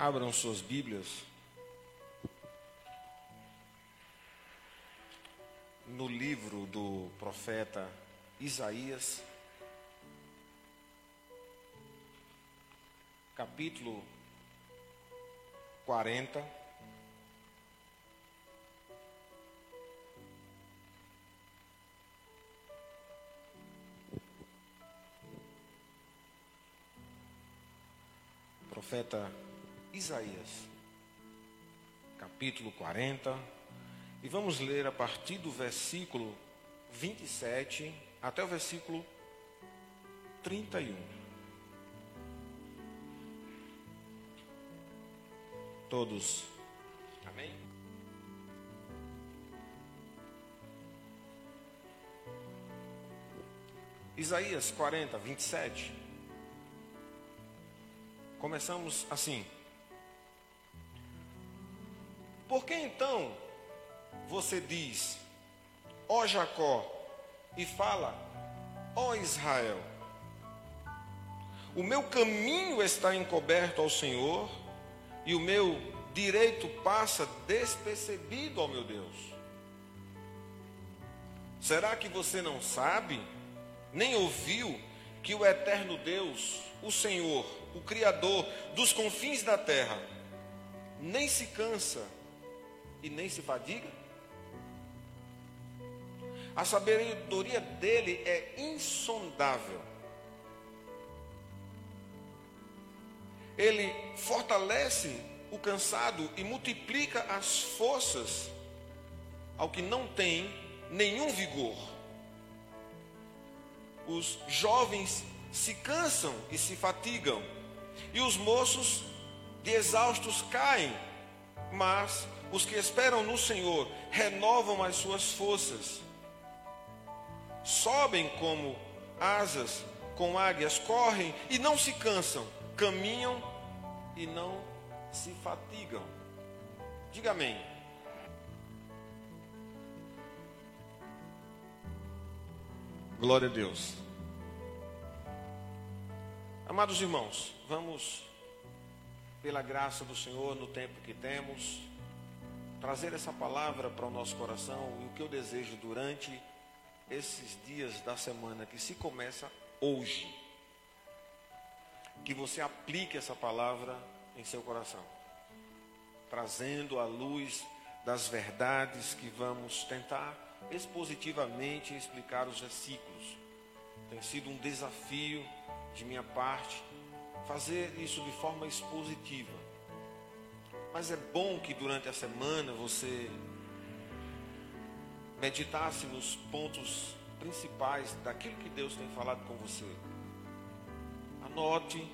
Abram suas Bíblias. No livro do profeta Isaías, capítulo 40. Profeta Isaías, capítulo 40, e vamos ler a partir do versículo 27 até o versículo 31. Todos. Amém? Isaías 40, 27. Começamos assim. Por que então você diz, ó Jacó, e fala, ó Israel, o meu caminho está encoberto ao Senhor, e o meu direito passa despercebido ao meu Deus? Será que você não sabe, nem ouviu, que o eterno Deus, o Senhor, o Criador dos confins da terra, nem se cansa e nem se fadiga? A sabedoria dele é insondável. Ele fortalece o cansado e multiplica as forças ao que não tem nenhum vigor. Os jovens se cansam e se fatigam, e os moços de exaustos caem, mas os que esperam no Senhor renovam as suas forças. Sobem como asas com águias, correm e não se cansam, caminham e não se fatigam. Diga amém. Glória a Deus. Amados irmãos, vamos, pela graça do Senhor, no tempo que temos, trazer essa palavra para o nosso coração e o que eu desejo durante esses dias da semana que se começa hoje. Que você aplique essa palavra em seu coração, trazendo a luz das verdades que vamos tentar expositivamente explicar os versículos. Tem sido um desafio de minha parte fazer isso de forma expositiva mas é bom que durante a semana você meditasse nos pontos principais daquilo que Deus tem falado com você. Anote,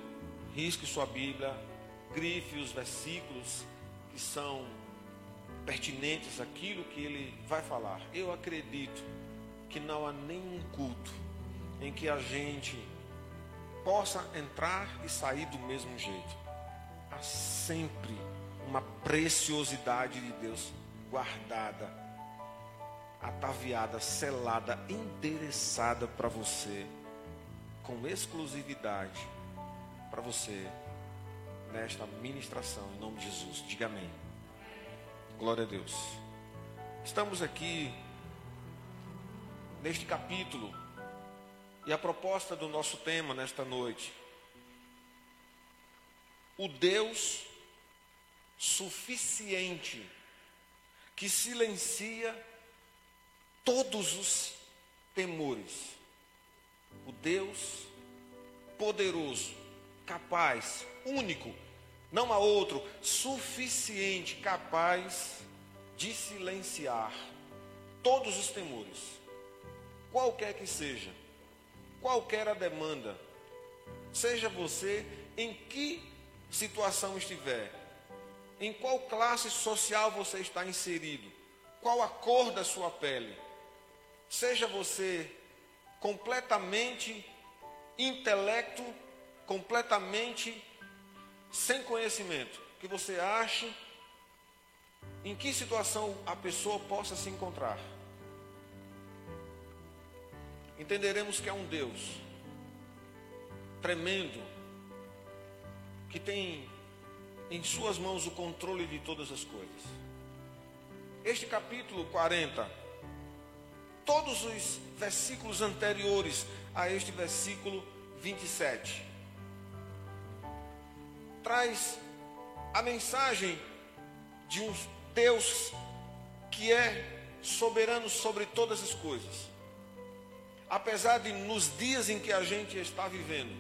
risque sua Bíblia, grife os versículos que são pertinentes àquilo que ele vai falar. Eu acredito que não há nenhum culto em que a gente possa entrar e sair do mesmo jeito. Há sempre uma preciosidade de Deus guardada, ataviada, selada, endereçada para você, com exclusividade para você, nesta ministração, em nome de Jesus. Diga amém. Glória a Deus. Estamos aqui neste capítulo, e a proposta do nosso tema nesta noite. O Deus suficiente que silencia todos os temores. O Deus poderoso, capaz, único, não há outro, suficiente, capaz de silenciar todos os temores, qualquer que seja, qualquer a demanda, seja você em que situação estiver, em qual classe social você está inserido, qual a cor da sua pele. Seja você completamente intelecto, completamente sem conhecimento, que você ache em que situação a pessoa possa se encontrar. Entenderemos que é um Deus tremendo, que tem em suas mãos o controle de todas as coisas. Este capítulo 40, todos os versículos anteriores a este versículo 27, traz a mensagem de um Deus que é soberano sobre todas as coisas. Apesar de nos dias em que a gente está vivendo,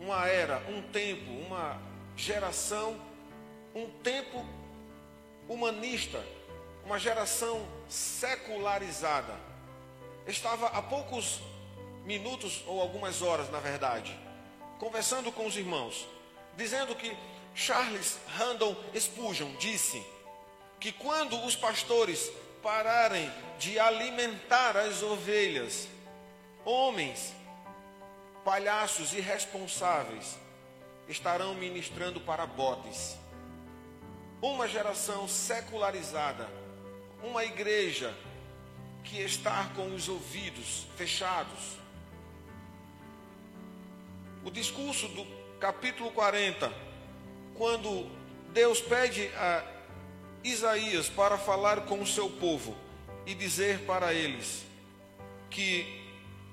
uma era, um tempo, uma geração, um tempo humanista, uma geração secularizada. Estava há poucos minutos, ou algumas horas, na verdade, conversando com os irmãos, dizendo que Charles Randall Spurgeon disse que quando os pastores pararem de alimentar as ovelhas, homens, palhaços irresponsáveis, estarão ministrando para bodes. Uma geração secularizada, uma igreja que está com os ouvidos fechados. O discurso do capítulo 40, quando Deus pede a Isaías para falar com o seu povo e dizer para eles que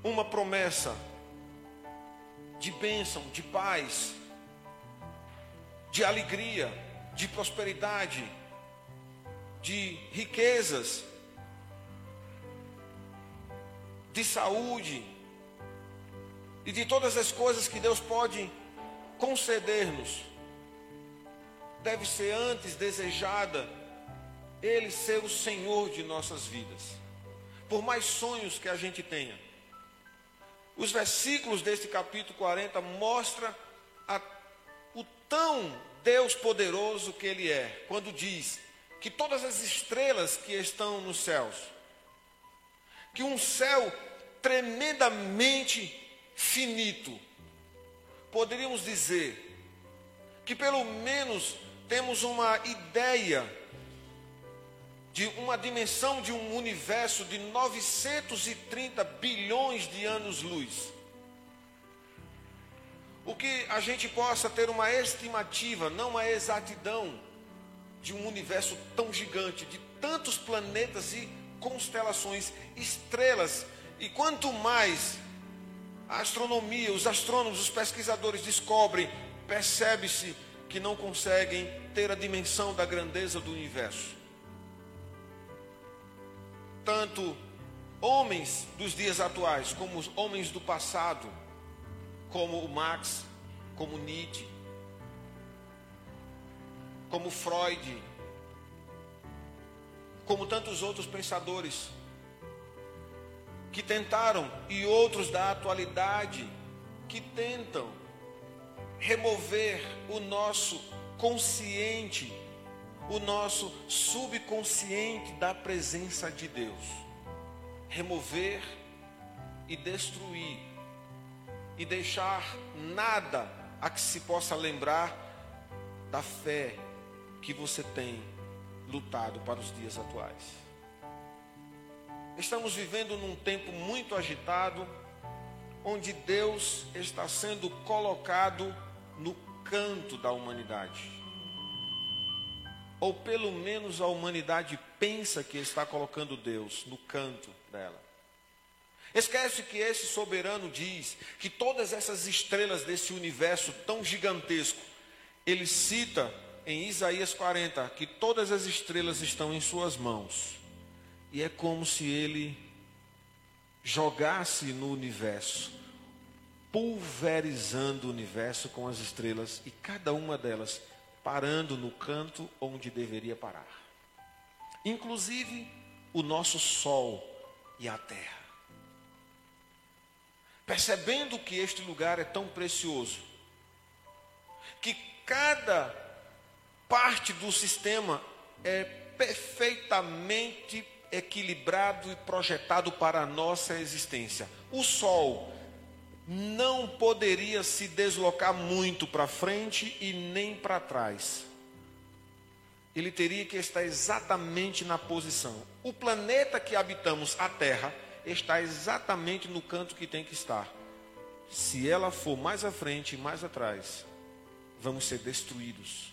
uma promessa de bênção, de paz, de alegria, de prosperidade, de riquezas, de saúde e de todas as coisas que Deus pode conceder-nos, deve ser antes desejada Ele ser o Senhor de nossas vidas. Por mais sonhos que a gente tenha. Os versículos deste capítulo 40 mostram a tão Deus poderoso que Ele é, quando diz que todas as estrelas que estão nos céus, que um céu tremendamente finito, poderíamos dizer que pelo menos temos uma ideia de uma dimensão de um universo de 930 bilhões de anos-luz o que a gente possa ter uma estimativa, não uma exatidão, de um universo tão gigante, de tantos planetas e constelações, estrelas, e quanto mais a astronomia, os astrônomos, os pesquisadores descobrem, percebe-se que não conseguem ter a dimensão da grandeza do universo. Tanto homens dos dias atuais como os homens do passado como o Marx, como Nietzsche, como Freud, como tantos outros pensadores que tentaram e outros da atualidade que tentam remover o nosso consciente, o nosso subconsciente da presença de Deus. Remover e destruir e deixar nada a que se possa lembrar da fé que você tem lutado para os dias atuais. Estamos vivendo num tempo muito agitado, onde Deus está sendo colocado no canto da humanidade. Ou pelo menos a humanidade pensa que está colocando Deus no canto dela. Esquece que esse soberano diz que todas essas estrelas desse universo tão gigantesco, ele cita em Isaías 40 que todas as estrelas estão em suas mãos. E é como se ele jogasse no universo, pulverizando o universo com as estrelas e cada uma delas parando no canto onde deveria parar. Inclusive o nosso sol e a terra percebendo que este lugar é tão precioso, que cada parte do sistema é perfeitamente equilibrado e projetado para a nossa existência. O Sol não poderia se deslocar muito para frente e nem para trás. Ele teria que estar exatamente na posição. O planeta que habitamos, a Terra, está exatamente no canto que tem que estar. Se ela for mais à frente e mais atrás, vamos ser destruídos.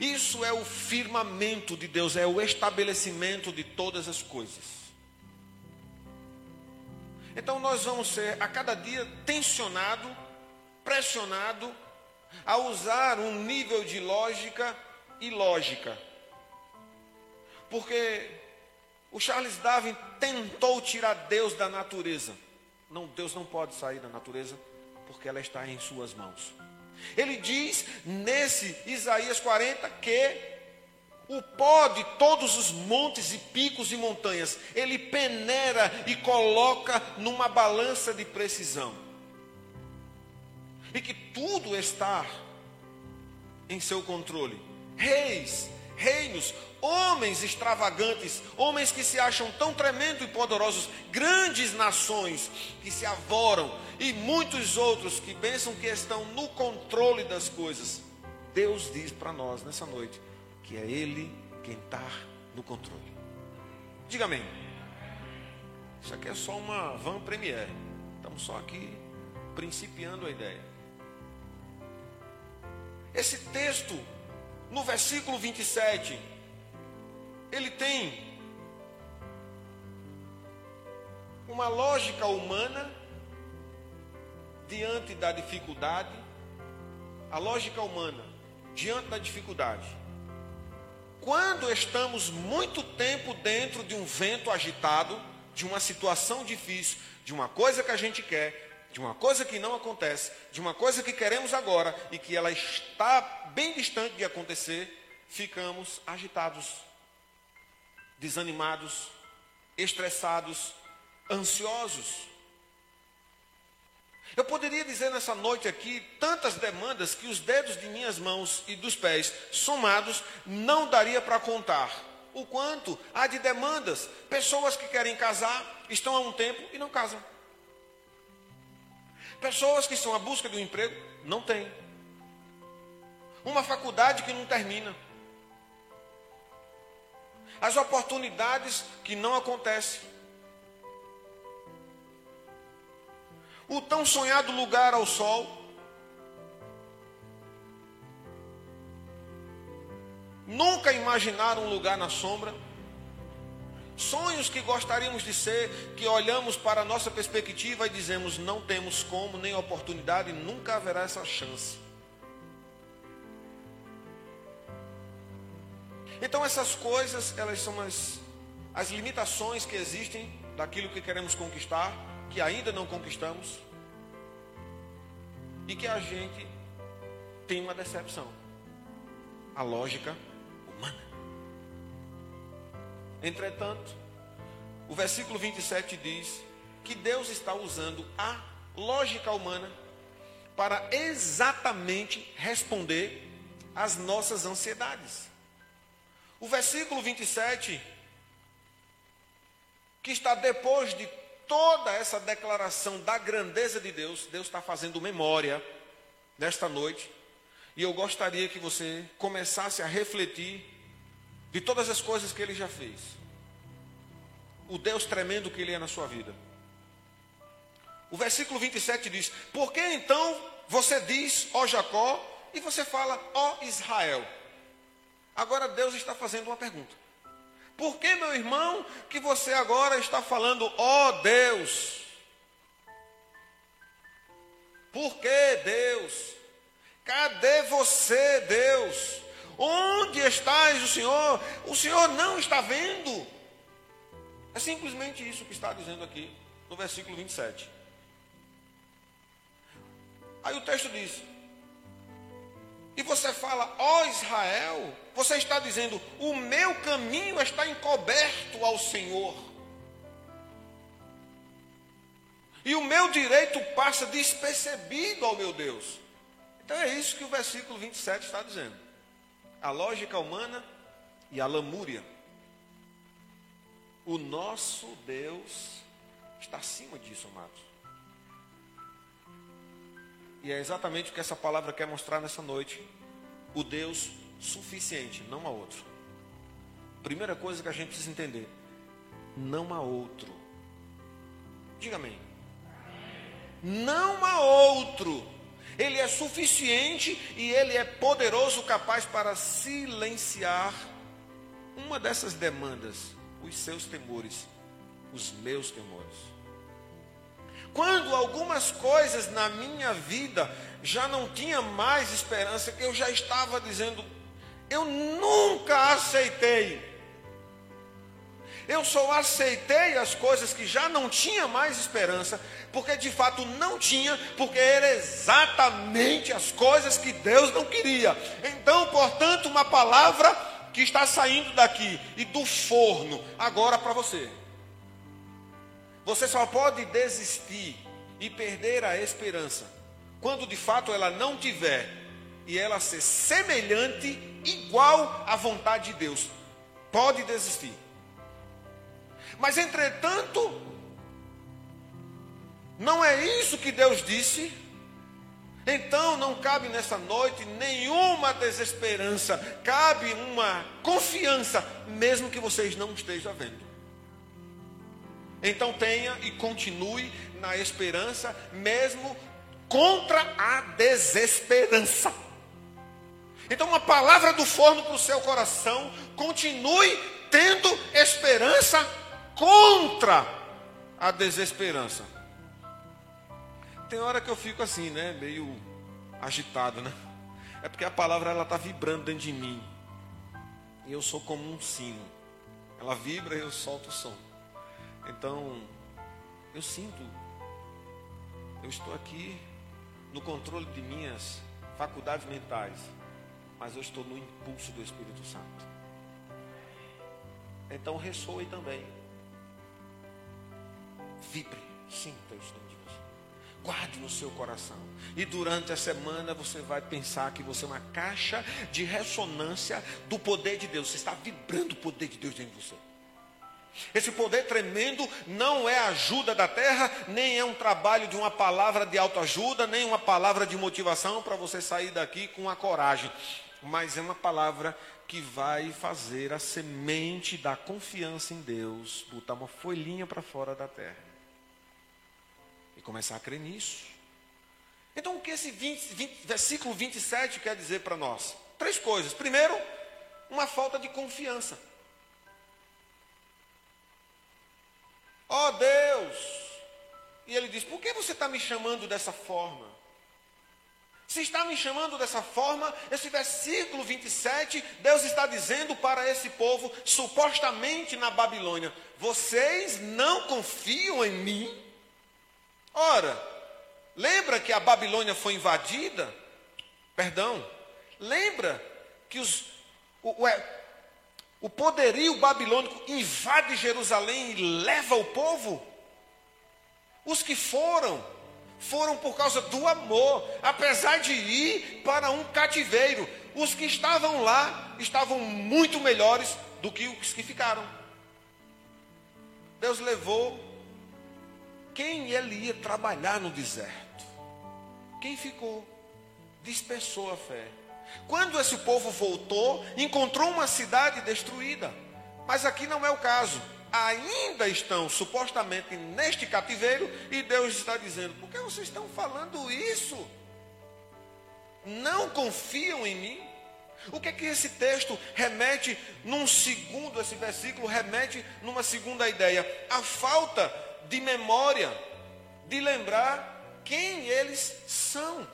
Isso é o firmamento de Deus, é o estabelecimento de todas as coisas. Então nós vamos ser a cada dia tensionado, pressionado a usar um nível de lógica e lógica. Porque o Charles Darwin tentou tirar Deus da natureza. Não, Deus não pode sair da natureza porque ela está em suas mãos. Ele diz nesse Isaías 40 que o pó de todos os montes e picos e montanhas, ele peneira e coloca numa balança de precisão. E que tudo está em seu controle. Reis, reinos, homens extravagantes, homens que se acham tão tremendos e poderosos, grandes nações que se avoram e muitos outros que pensam que estão no controle das coisas. Deus diz para nós nessa noite que é Ele quem está no controle. Diga amém. Isso aqui é só uma van premiere. Estamos só aqui principiando a ideia. Esse texto, no versículo 27, ele tem uma lógica humana diante da dificuldade, a lógica humana diante da dificuldade. Quando estamos muito tempo dentro de um vento agitado, de uma situação difícil, de uma coisa que a gente quer, de uma coisa que não acontece, de uma coisa que queremos agora e que ela está bem distante de acontecer, ficamos agitados, desanimados, estressados, ansiosos. Eu poderia dizer nessa noite aqui tantas demandas que os dedos de minhas mãos e dos pés somados não daria para contar. O quanto há de demandas, pessoas que querem casar, estão há um tempo e não casam. Pessoas que estão à busca de um emprego, não têm. Uma faculdade que não termina. As oportunidades que não acontecem. o tão sonhado lugar ao sol. Nunca imaginaram um lugar na sombra. Sonhos que gostaríamos de ser, que olhamos para a nossa perspectiva e dizemos não temos como, nem oportunidade, nunca haverá essa chance. Então essas coisas, elas são as, as limitações que existem daquilo que queremos conquistar que ainda não conquistamos e que a gente tem uma decepção. A lógica humana. Entretanto, o versículo 27 diz que Deus está usando a lógica humana para exatamente responder às nossas ansiedades. O versículo 27, que está depois de toda essa declaração da grandeza de Deus, Deus está fazendo memória nesta noite. E eu gostaria que você começasse a refletir de todas as coisas que ele já fez. O Deus tremendo que ele é na sua vida. O versículo 27 diz: Por que então você diz, ó Jacó, e você fala, ó Israel? Agora Deus está fazendo uma pergunta. Por que, meu irmão, que você agora está falando, ó oh, Deus? Por que, Deus? Cadê você, Deus? Onde estás o Senhor? O Senhor não está vendo. É simplesmente isso que está dizendo aqui no versículo 27. Aí o texto diz: e você fala, ó oh Israel, você está dizendo, o meu caminho está encoberto ao Senhor. E o meu direito passa despercebido ao meu Deus. Então é isso que o versículo 27 está dizendo. A lógica humana e a lamúria. O nosso Deus está acima disso, amados. E é exatamente o que essa palavra quer mostrar nessa noite. O Deus suficiente, não há outro. Primeira coisa que a gente precisa entender: não há outro. Diga amém. Não há outro. Ele é suficiente e ele é poderoso, capaz para silenciar uma dessas demandas, os seus temores, os meus temores. Quando algumas coisas na minha vida já não tinha mais esperança, eu já estava dizendo, eu nunca aceitei eu só aceitei as coisas que já não tinha mais esperança, porque de fato não tinha, porque eram exatamente as coisas que Deus não queria. Então, portanto, uma palavra que está saindo daqui e do forno agora para você. Você só pode desistir e perder a esperança quando de fato ela não tiver e ela ser semelhante, igual à vontade de Deus. Pode desistir. Mas entretanto, não é isso que Deus disse. Então não cabe nessa noite nenhuma desesperança, cabe uma confiança, mesmo que vocês não estejam vendo. Então tenha e continue na esperança, mesmo contra a desesperança. Então, uma palavra do forno para o seu coração, continue tendo esperança contra a desesperança. Tem hora que eu fico assim, né? Meio agitado, né? É porque a palavra ela está vibrando dentro de mim. E eu sou como um sino. Ela vibra e eu solto o som. Então, eu sinto. Eu estou aqui no controle de minhas faculdades mentais. Mas eu estou no impulso do Espírito Santo. Então ressoe também. Vibre, sinta o instante de você. Guarde no seu coração. E durante a semana você vai pensar que você é uma caixa de ressonância do poder de Deus. Você está vibrando o poder de Deus dentro de você. Esse poder tremendo não é ajuda da terra, nem é um trabalho de uma palavra de autoajuda, nem uma palavra de motivação para você sair daqui com a coragem, mas é uma palavra que vai fazer a semente da confiança em Deus botar uma folhinha para fora da terra começar a crer nisso. Então, o que esse 20, 20, versículo 27 quer dizer para nós? Três coisas. Primeiro, uma falta de confiança. Ó oh, Deus! E ele diz: Por que você está me chamando dessa forma? Se está me chamando dessa forma, esse versículo 27, Deus está dizendo para esse povo, supostamente na Babilônia: Vocês não confiam em mim? Ora, lembra que a Babilônia foi invadida? Perdão. Lembra que os, o, o, é, o poderio babilônico invade Jerusalém e leva o povo? Os que foram, foram por causa do amor, apesar de ir para um cativeiro. Os que estavam lá estavam muito melhores do que os que ficaram. Deus levou quem ele ia trabalhar no deserto? Quem ficou? Dispersou a fé. Quando esse povo voltou, encontrou uma cidade destruída. Mas aqui não é o caso. Ainda estão supostamente neste cativeiro e Deus está dizendo: por que vocês estão falando isso? Não confiam em mim? O que é que esse texto remete num segundo, esse versículo remete numa segunda ideia? A falta de memória, de lembrar quem eles são.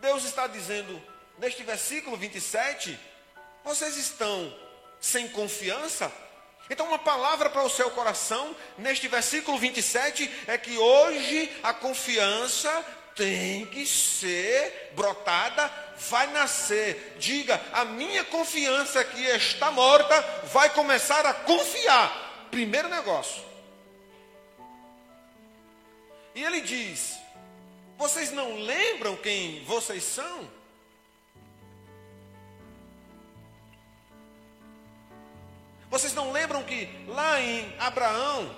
Deus está dizendo neste versículo 27, vocês estão sem confiança? Então, uma palavra para o seu coração, neste versículo 27, é que hoje a confiança tem que ser brotada, vai nascer. Diga, a minha confiança que está morta vai começar a confiar. Primeiro negócio. E ele diz: Vocês não lembram quem vocês são? Vocês não lembram que lá em Abraão,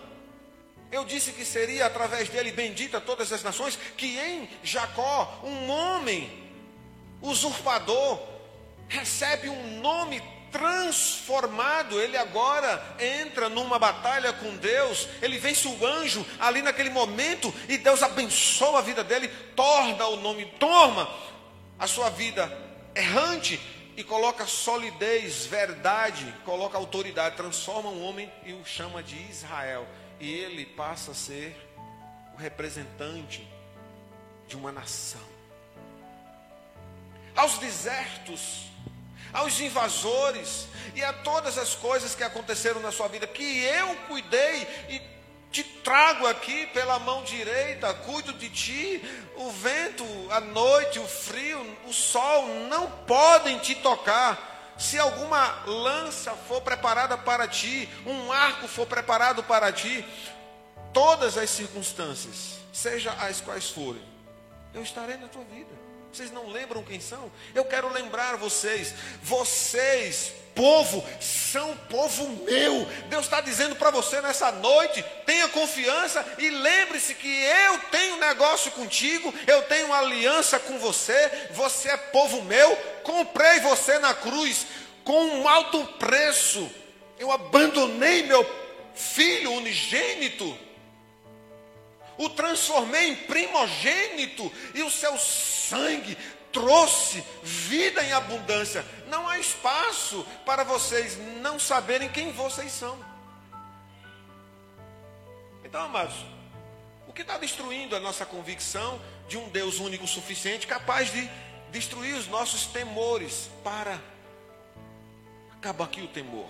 eu disse que seria através dele bendita todas as nações, que em Jacó, um homem usurpador recebe um nome transformado, ele agora entra numa batalha com Deus, ele vence o anjo ali naquele momento e Deus abençoa a vida dele, torna o nome, toma a sua vida errante e coloca solidez, verdade, coloca autoridade, transforma um homem e o chama de Israel. E ele passa a ser o representante de uma nação. Aos desertos, aos invasores e a todas as coisas que aconteceram na sua vida, que eu cuidei e te trago aqui pela mão direita, cuido de ti. O vento, a noite, o frio, o sol não podem te tocar. Se alguma lança for preparada para ti, um arco for preparado para ti, todas as circunstâncias, seja as quais forem, eu estarei na tua vida. Vocês não lembram quem são? Eu quero lembrar vocês. Vocês, povo, são povo meu. Deus está dizendo para você nessa noite: tenha confiança e lembre-se que eu tenho negócio contigo, eu tenho aliança com você. Você é povo meu. Comprei você na cruz com um alto preço. Eu abandonei meu filho unigênito o transformei em primogênito e o seu sangue trouxe vida em abundância. Não há espaço para vocês não saberem quem vocês são. Então, amados, o que está destruindo a nossa convicção de um Deus único suficiente, capaz de destruir os nossos temores para acabar aqui o temor.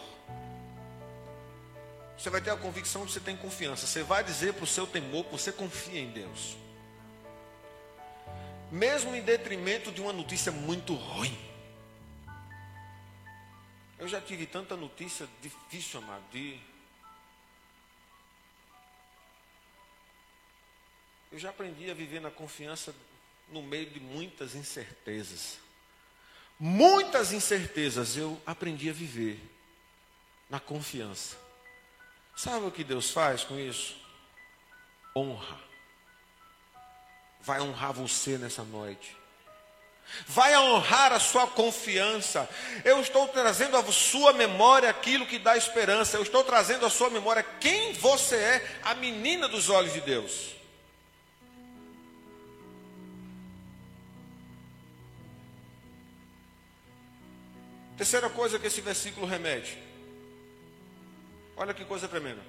Você vai ter a convicção de que você tem confiança. Você vai dizer para o seu temor que você confia em Deus. Mesmo em detrimento de uma notícia muito ruim. Eu já tive tanta notícia difícil, amado, de... Eu já aprendi a viver na confiança no meio de muitas incertezas. Muitas incertezas eu aprendi a viver na confiança. Sabe o que Deus faz com isso? Honra. Vai honrar você nessa noite. Vai honrar a sua confiança. Eu estou trazendo à sua memória aquilo que dá esperança. Eu estou trazendo à sua memória quem você é, a menina dos olhos de Deus. Terceira coisa que esse versículo remete. Olha que coisa tremenda.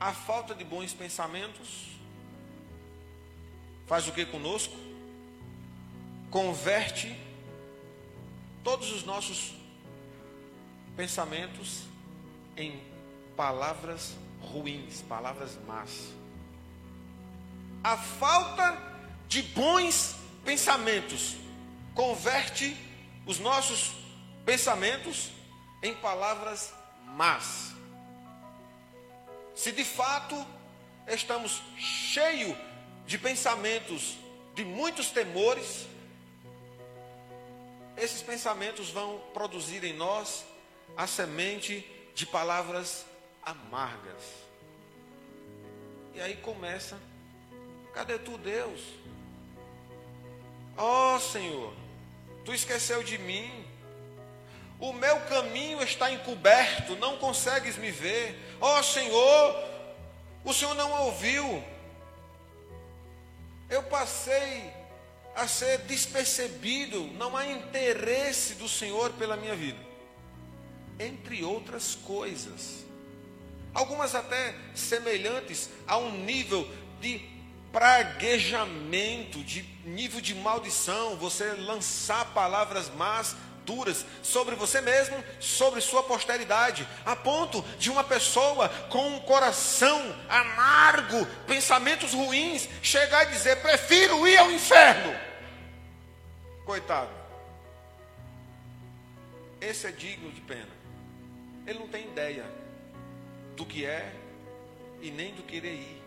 A falta de bons pensamentos faz o que conosco? Converte todos os nossos pensamentos em palavras ruins, palavras más. A falta de bons pensamentos converte os nossos pensamentos em palavras mas, se de fato estamos cheios de pensamentos, de muitos temores, esses pensamentos vão produzir em nós a semente de palavras amargas. E aí começa: cadê tu, Deus? Ó oh, Senhor, tu esqueceu de mim. O meu caminho está encoberto, não consegues me ver. Ó oh, Senhor, o Senhor não ouviu. Eu passei a ser despercebido, não há interesse do Senhor pela minha vida. Entre outras coisas. Algumas até semelhantes a um nível de praguejamento, de nível de maldição, você lançar palavras más duras sobre você mesmo, sobre sua posteridade, a ponto de uma pessoa com um coração amargo, pensamentos ruins, chegar e dizer: prefiro ir ao inferno. Coitado. Esse é digno de pena. Ele não tem ideia do que é e nem do querer ir.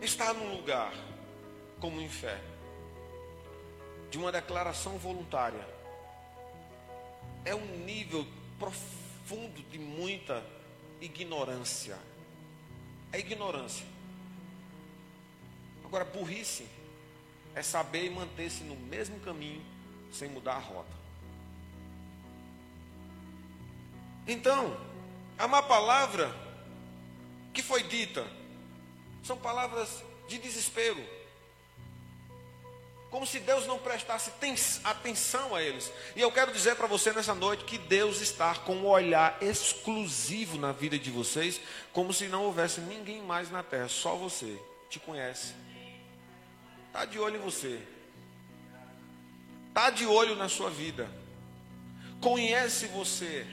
Está num lugar como o inferno, de uma declaração voluntária é um nível profundo de muita ignorância. É ignorância. Agora, burrice é saber manter-se no mesmo caminho sem mudar a rota. Então, há uma palavra que foi dita, são palavras de desespero. Como se Deus não prestasse atenção a eles. E eu quero dizer para você nessa noite que Deus está com um olhar exclusivo na vida de vocês, como se não houvesse ninguém mais na terra, só você. Te conhece. Está de olho em você. Está de olho na sua vida. Conhece você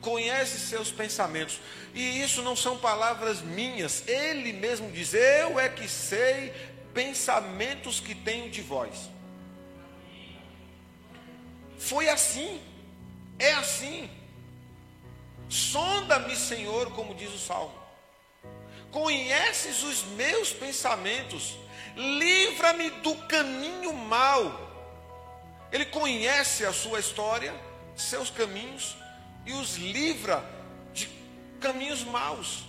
conhece seus pensamentos. E isso não são palavras minhas, ele mesmo diz: Eu é que sei pensamentos que tenho de vós. Foi assim, é assim. Sonda-me, Senhor, como diz o salmo. Conheces os meus pensamentos, livra-me do caminho mau. Ele conhece a sua história, seus caminhos, e os livra de caminhos maus.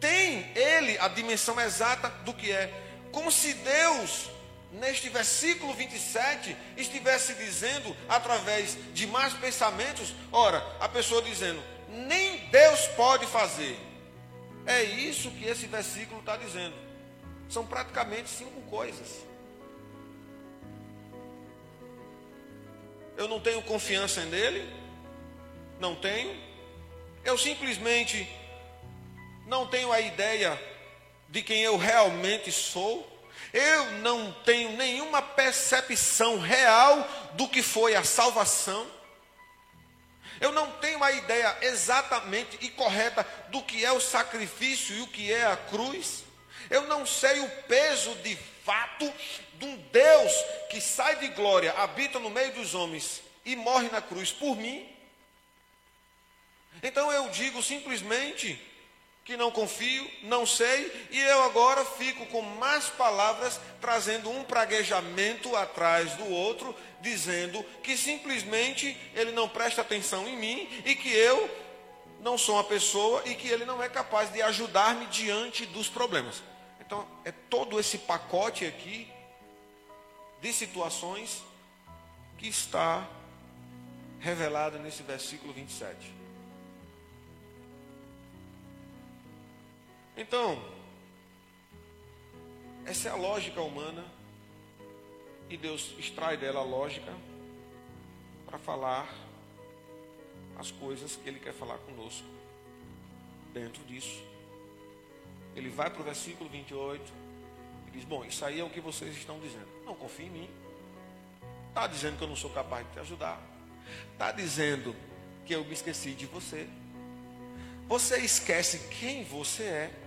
Tem ele a dimensão exata do que é. Como se Deus, neste versículo 27, estivesse dizendo, através de más pensamentos, ora, a pessoa dizendo, nem Deus pode fazer. É isso que esse versículo está dizendo. São praticamente cinco coisas. Eu não tenho confiança nele, não tenho. Eu simplesmente não tenho a ideia de quem eu realmente sou. Eu não tenho nenhuma percepção real do que foi a salvação. Eu não tenho a ideia exatamente e correta do que é o sacrifício e o que é a cruz. Eu não sei o peso de fato de um Deus que sai de glória, habita no meio dos homens e morre na cruz por mim. Então eu digo simplesmente que não confio, não sei, e eu agora fico com más palavras, trazendo um praguejamento atrás do outro, dizendo que simplesmente ele não presta atenção em mim e que eu não sou uma pessoa e que ele não é capaz de ajudar-me diante dos problemas. Então, é todo esse pacote aqui de situações que está revelado nesse versículo 27. Então, essa é a lógica humana e Deus extrai dela a lógica para falar as coisas que Ele quer falar conosco. Dentro disso, Ele vai para o versículo 28 e diz: Bom, isso aí é o que vocês estão dizendo. Não confie em mim. Está dizendo que eu não sou capaz de te ajudar. Está dizendo que eu me esqueci de você. Você esquece quem você é.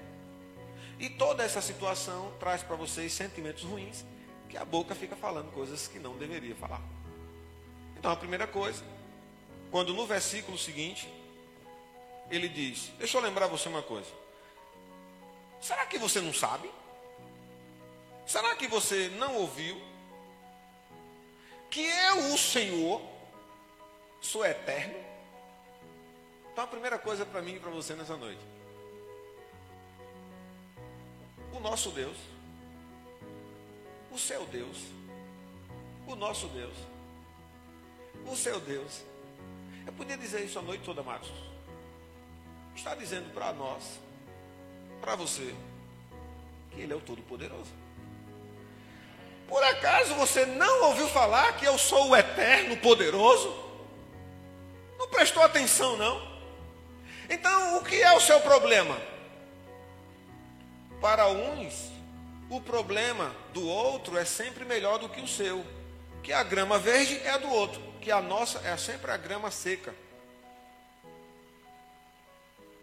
E toda essa situação traz para vocês sentimentos ruins, que a boca fica falando coisas que não deveria falar. Então, a primeira coisa, quando no versículo seguinte, ele diz: Deixa eu lembrar você uma coisa. Será que você não sabe? Será que você não ouviu? Que eu, o Senhor, sou eterno? Então, a primeira coisa para mim e para você nessa noite o nosso Deus, o seu Deus, o nosso Deus, o seu Deus. Eu podia dizer isso a noite toda, Marcos. Está dizendo para nós, para você, que Ele é o Todo-Poderoso. Por acaso você não ouviu falar que eu sou o Eterno Poderoso? Não prestou atenção, não? Então, o que é o seu problema? Para uns, o problema do outro é sempre melhor do que o seu. Que a grama verde é a do outro, que a nossa é sempre a grama seca.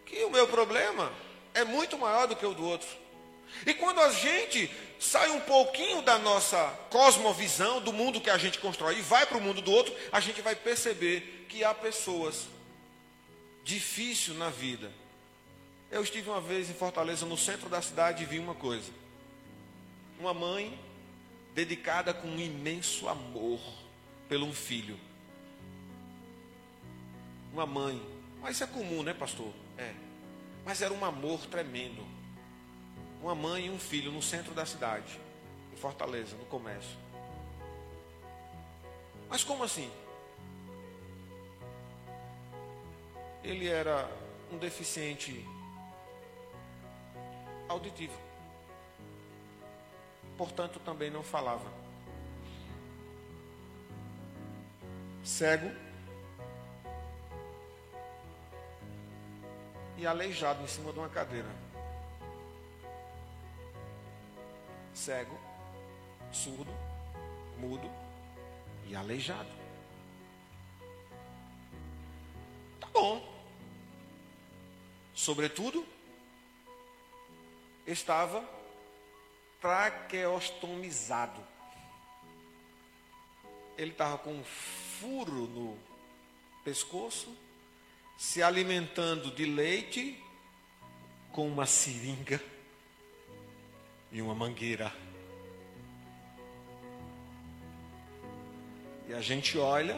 Que o meu problema é muito maior do que o do outro. E quando a gente sai um pouquinho da nossa cosmovisão, do mundo que a gente constrói, e vai para o mundo do outro, a gente vai perceber que há pessoas difíceis na vida eu estive uma vez em Fortaleza, no centro da cidade, e vi uma coisa. Uma mãe dedicada com um imenso amor pelo um filho. Uma mãe. Mas isso é comum, né, pastor? É. Mas era um amor tremendo. Uma mãe e um filho no centro da cidade, em Fortaleza, no comércio. Mas como assim? ele era um deficiente auditivo. Portanto, também não falava. Cego e aleijado em cima de uma cadeira. Cego, surdo, mudo e aleijado. Tá bom. Sobretudo, estava traqueostomizado. Ele estava com um furo no pescoço, se alimentando de leite com uma seringa e uma mangueira. E a gente olha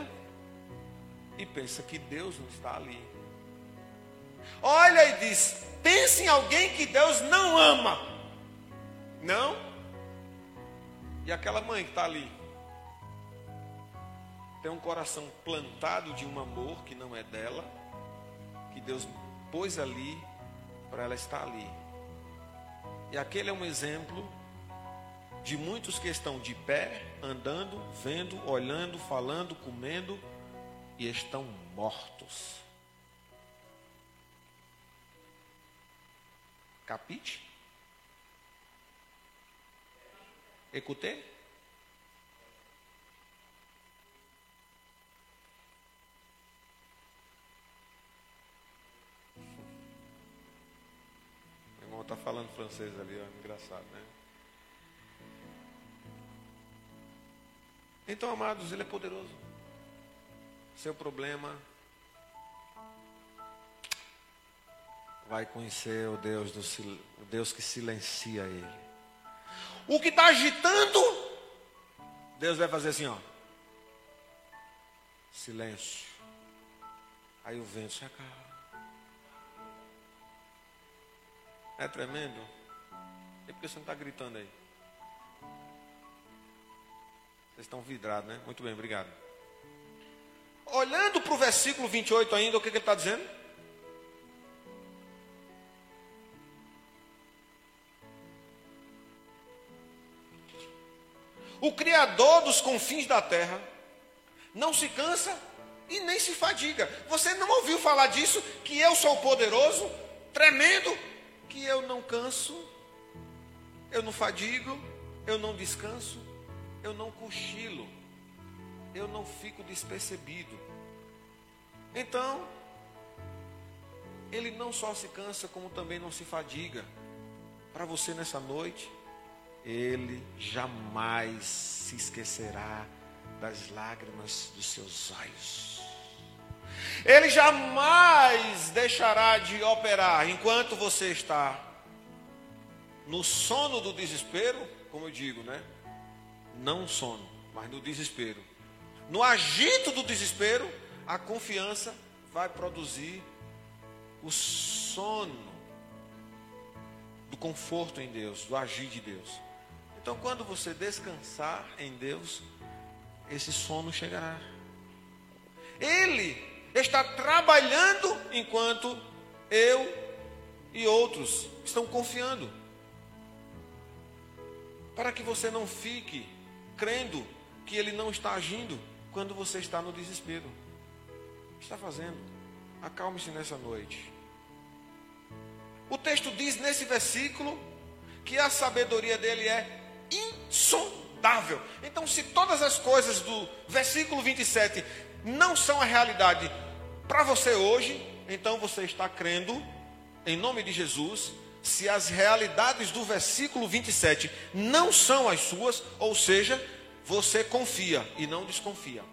e pensa que Deus não está ali. Olha e diz: pense em alguém que Deus não ama. Não? E aquela mãe que está ali? Tem um coração plantado de um amor que não é dela, que Deus pôs ali para ela estar ali. E aquele é um exemplo de muitos que estão de pé, andando, vendo, olhando, falando, comendo e estão mortos. Capite? Écoutez? Meu irmão está falando francês ali, ó. engraçado, né? Então, amados, Ele é poderoso. Seu problema vai conhecer o Deus, do, o Deus que silencia ele. O que está agitando, Deus vai fazer assim, ó. Silêncio. Aí o vento se acaba. É tremendo? E por que você não está gritando aí? Vocês estão vidrados, né? Muito bem, obrigado. Olhando para o versículo 28 ainda, o que, que ele está dizendo? O Criador dos confins da terra não se cansa e nem se fadiga. Você não ouviu falar disso? Que eu sou poderoso, tremendo, que eu não canso, eu não fadigo, eu não descanso, eu não cochilo, eu não fico despercebido. Então, ele não só se cansa, como também não se fadiga. Para você nessa noite, ele jamais se esquecerá das lágrimas dos seus olhos. Ele jamais deixará de operar enquanto você está no sono do desespero, como eu digo, né? Não sono, mas no desespero. No agito do desespero, a confiança vai produzir o sono do conforto em Deus, do agir de Deus. Então, quando você descansar em Deus, esse sono chegará. Ele está trabalhando enquanto eu e outros estão confiando. Para que você não fique crendo que ele não está agindo quando você está no desespero. Está fazendo? Acalme-se nessa noite. O texto diz nesse versículo que a sabedoria dele é insondável. Então, se todas as coisas do versículo 27 não são a realidade para você hoje, então você está crendo, em nome de Jesus, se as realidades do versículo 27 não são as suas, ou seja, você confia e não desconfia.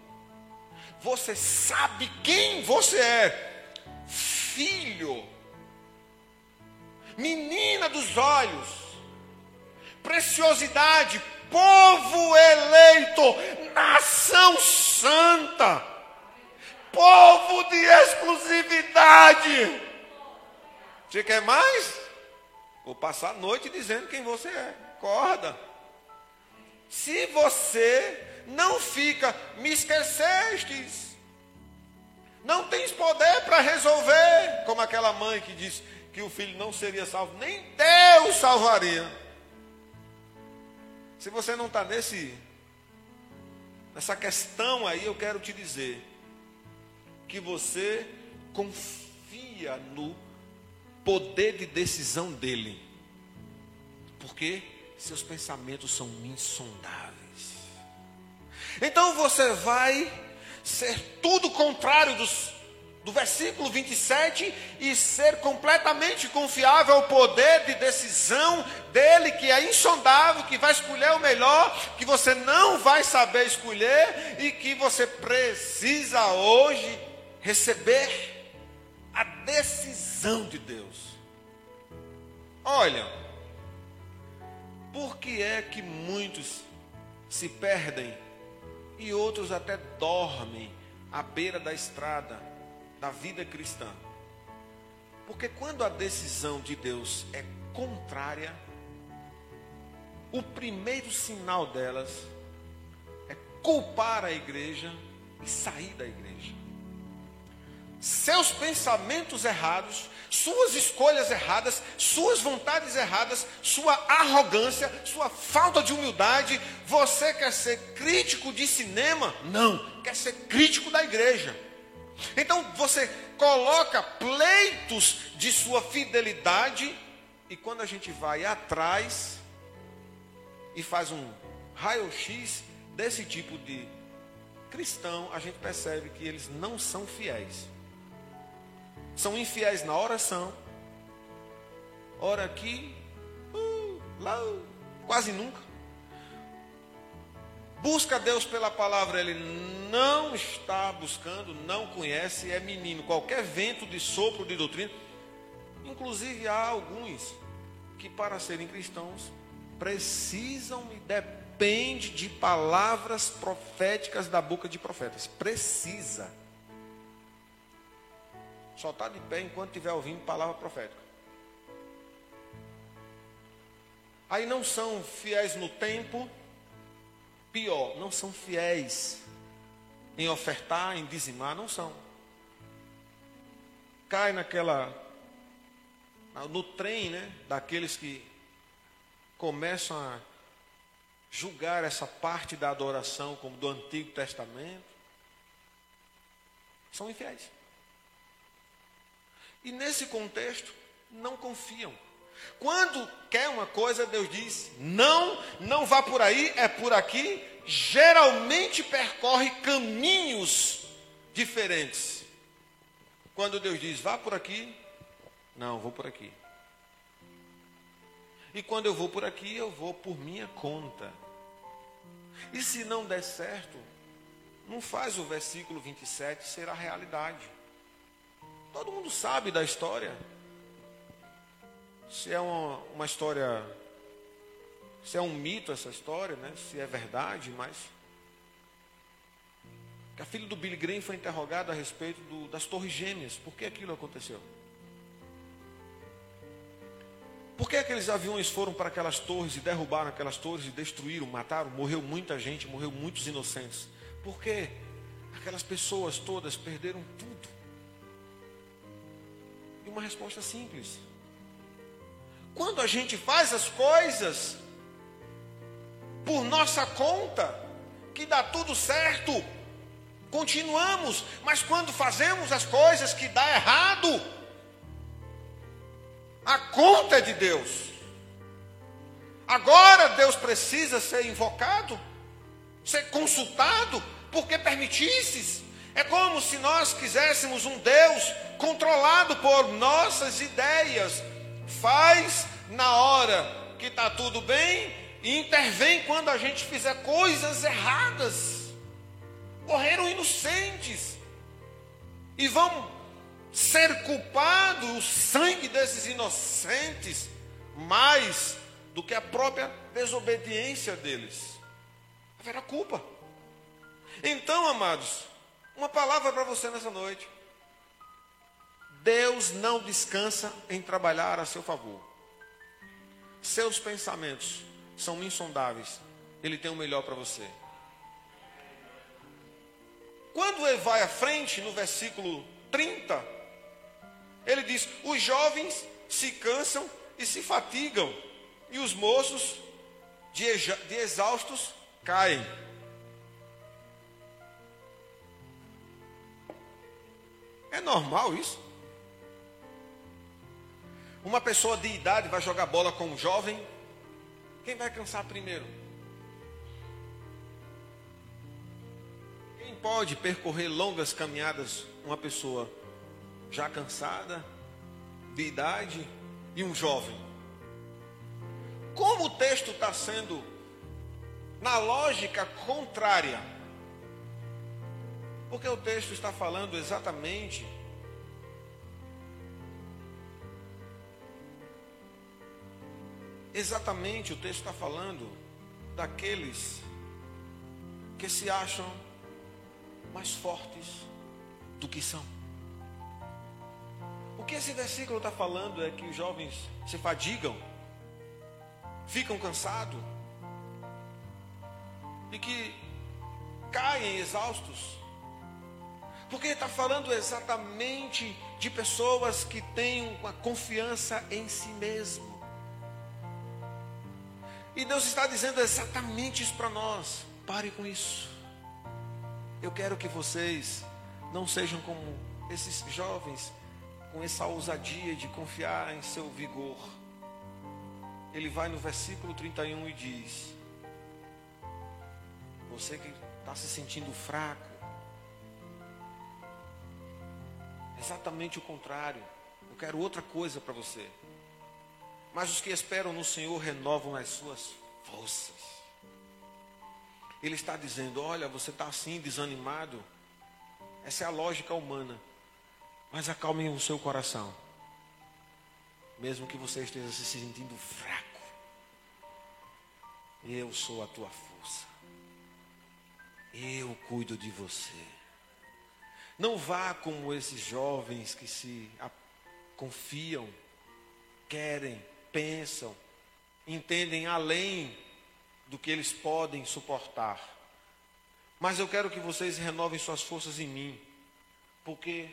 Você sabe quem você é, filho, menina dos olhos preciosidade, povo eleito, nação santa, povo de exclusividade. Você quer mais? Vou passar a noite dizendo quem você é. Acorda. Se você não fica, me esquecestes, Não tens poder para resolver, como aquela mãe que disse que o filho não seria salvo, nem Deus salvaria. Se você não está nesse nessa questão aí, eu quero te dizer que você confia no poder de decisão dele. Porque seus pensamentos são insondáveis. Então você vai ser tudo contrário dos, do versículo 27 e ser completamente confiável ao poder de decisão dele, que é insondável, que vai escolher o melhor, que você não vai saber escolher e que você precisa hoje receber a decisão de Deus. Olha, por que é que muitos se perdem e outros até dormem à beira da estrada da vida cristã? Porque quando a decisão de Deus é contrária, o primeiro sinal delas é culpar a igreja e sair da igreja seus pensamentos errados, suas escolhas erradas, suas vontades erradas, sua arrogância, sua falta de humildade. Você quer ser crítico de cinema? Não, quer ser crítico da igreja. Então você coloca pleitos de sua fidelidade, e quando a gente vai atrás e faz um raio-x desse tipo de cristão, a gente percebe que eles não são fiéis são infiéis na oração. Ora aqui, uh, lá, quase nunca. Busca Deus pela palavra, ele não está buscando, não conhece, é menino. Qualquer vento de sopro de doutrina. Inclusive há alguns que para serem cristãos precisam e depende de palavras proféticas da boca de profetas. Precisa. Só está de pé enquanto estiver ouvindo palavra profética. Aí não são fiéis no tempo, pior, não são fiéis em ofertar, em dizimar, não são. Cai naquela, no trem, né, daqueles que começam a julgar essa parte da adoração como do Antigo Testamento. São infiéis. E nesse contexto, não confiam. Quando quer uma coisa, Deus diz: não, não vá por aí, é por aqui. Geralmente percorre caminhos diferentes. Quando Deus diz: vá por aqui, não, vou por aqui. E quando eu vou por aqui, eu vou por minha conta. E se não der certo, não faz o versículo 27 ser a realidade. Todo mundo sabe da história. Se é uma, uma história, se é um mito essa história, né? Se é verdade, mas a filha do Billy Graham foi interrogada a respeito do, das torres gêmeas. Por que aquilo aconteceu? Por que aqueles aviões foram para aquelas torres e derrubaram aquelas torres e destruíram, mataram, morreu muita gente, morreu muitos inocentes? Por que aquelas pessoas todas perderam tudo? uma resposta simples. Quando a gente faz as coisas por nossa conta, que dá tudo certo, continuamos, mas quando fazemos as coisas que dá errado, a conta é de Deus. Agora Deus precisa ser invocado, ser consultado, porque permitisses. É como se nós quiséssemos um Deus controlado por nossas ideias. Faz na hora que está tudo bem e intervém quando a gente fizer coisas erradas. Morreram inocentes e vão ser culpados o sangue desses inocentes mais do que a própria desobediência deles. Haverá culpa. Então, amados, uma palavra para você nessa noite. Deus não descansa em trabalhar a seu favor. Seus pensamentos são insondáveis. Ele tem o melhor para você. Quando ele vai à frente, no versículo 30, ele diz: Os jovens se cansam e se fatigam, e os moços de, de exaustos caem. É normal isso? Uma pessoa de idade vai jogar bola com um jovem, quem vai cansar primeiro? Quem pode percorrer longas caminhadas? Uma pessoa já cansada, de idade e um jovem. Como o texto está sendo na lógica contrária? Porque o texto está falando exatamente exatamente o texto está falando daqueles que se acham mais fortes do que são. O que esse versículo está falando é que os jovens se fadigam, ficam cansados e que caem exaustos. Porque está falando exatamente de pessoas que têm uma confiança em si mesmo. E Deus está dizendo exatamente isso para nós. Pare com isso. Eu quero que vocês não sejam como esses jovens com essa ousadia de confiar em seu vigor. Ele vai no versículo 31 e diz: Você que está se sentindo fraco, exatamente o contrário. Eu quero outra coisa para você. Mas os que esperam no Senhor renovam as suas forças. Ele está dizendo: Olha, você está assim, desanimado. Essa é a lógica humana. Mas acalme o seu coração. Mesmo que você esteja se sentindo fraco. Eu sou a tua força. Eu cuido de você. Não vá como esses jovens que se confiam, querem, pensam, entendem além do que eles podem suportar. Mas eu quero que vocês renovem suas forças em mim, porque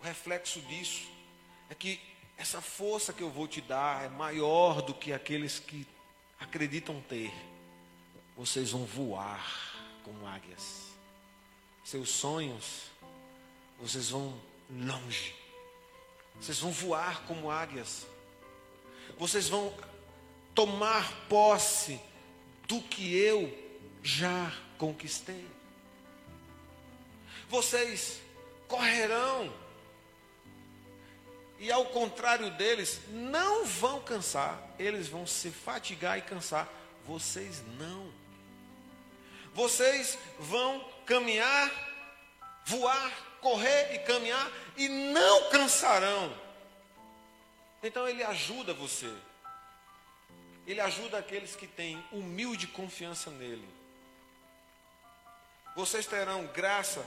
o reflexo disso é que essa força que eu vou te dar é maior do que aqueles que acreditam ter. Vocês vão voar como águias. Seus sonhos, vocês vão longe. Vocês vão voar como águias vocês vão tomar posse do que eu já conquistei. Vocês correrão e ao contrário deles, não vão cansar, eles vão se fatigar e cansar, vocês não. Vocês vão caminhar, voar, correr e caminhar e não cansarão. Então ele ajuda você. Ele ajuda aqueles que têm humilde confiança nele. Vocês terão graça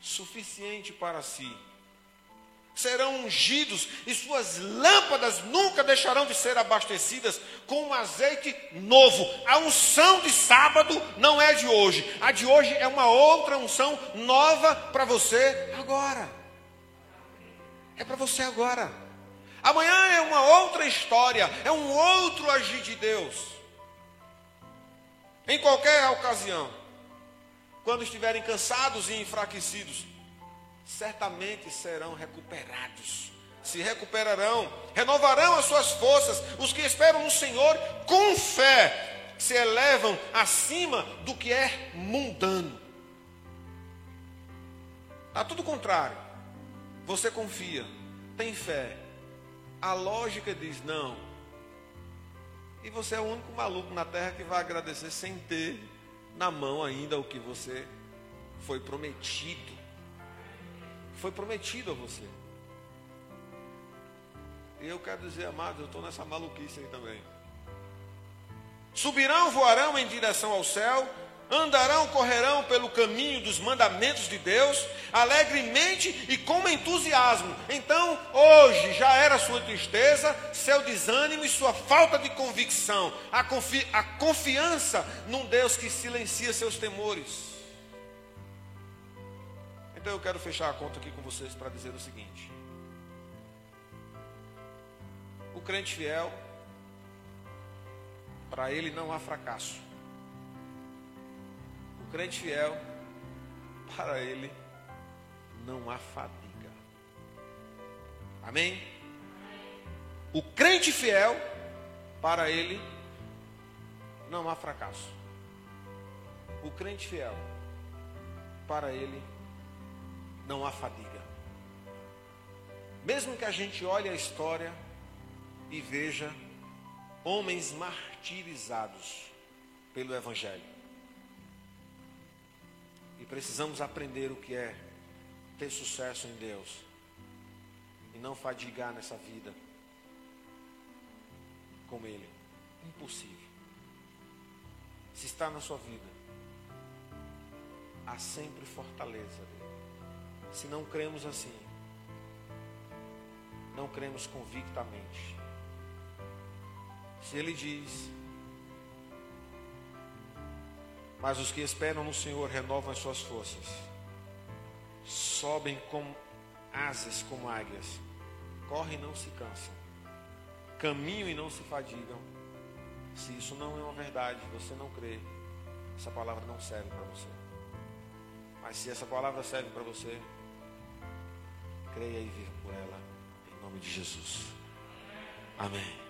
suficiente para si. Serão ungidos e suas lâmpadas nunca deixarão de ser abastecidas com um azeite novo. A unção de sábado não é de hoje. A de hoje é uma outra unção nova para você agora. É para você agora. Amanhã é uma outra história, é um outro agir de Deus. Em qualquer ocasião, quando estiverem cansados e enfraquecidos, certamente serão recuperados. Se recuperarão, renovarão as suas forças. Os que esperam no Senhor com fé se elevam acima do que é mundano. Está tudo contrário. Você confia, tem fé, a lógica diz não. E você é o único maluco na terra que vai agradecer sem ter na mão ainda o que você foi prometido. Foi prometido a você. E eu quero dizer, amados, eu estou nessa maluquice aí também. Subirão, voarão em direção ao céu, andarão, correrão pelo caminho dos mandamentos de Deus, alegremente e com entusiasmo. Então, hoje já era sua tristeza, seu desânimo e sua falta de convicção, a, confi a confiança num Deus que silencia seus temores. Então eu quero fechar a conta aqui com vocês para dizer o seguinte: o crente fiel, para ele não há fracasso. O crente fiel, para ele não há fadiga. Amém? O crente fiel, para ele não há fracasso. O crente fiel, para ele não há fadiga. Mesmo que a gente olhe a história e veja homens martirizados pelo Evangelho. E precisamos aprender o que é ter sucesso em Deus e não fadigar nessa vida com Ele. Impossível. Se está na sua vida, há sempre fortaleza dele. Se não cremos assim, não cremos convictamente. Se ele diz, mas os que esperam no Senhor renovam as suas forças, sobem como asas como águias, correm e não se cansam, caminham e não se fadigam. Se isso não é uma verdade, você não crê, essa palavra não serve para você. Mas se essa palavra serve para você, creia e viva por ela, em nome de Jesus. Amém.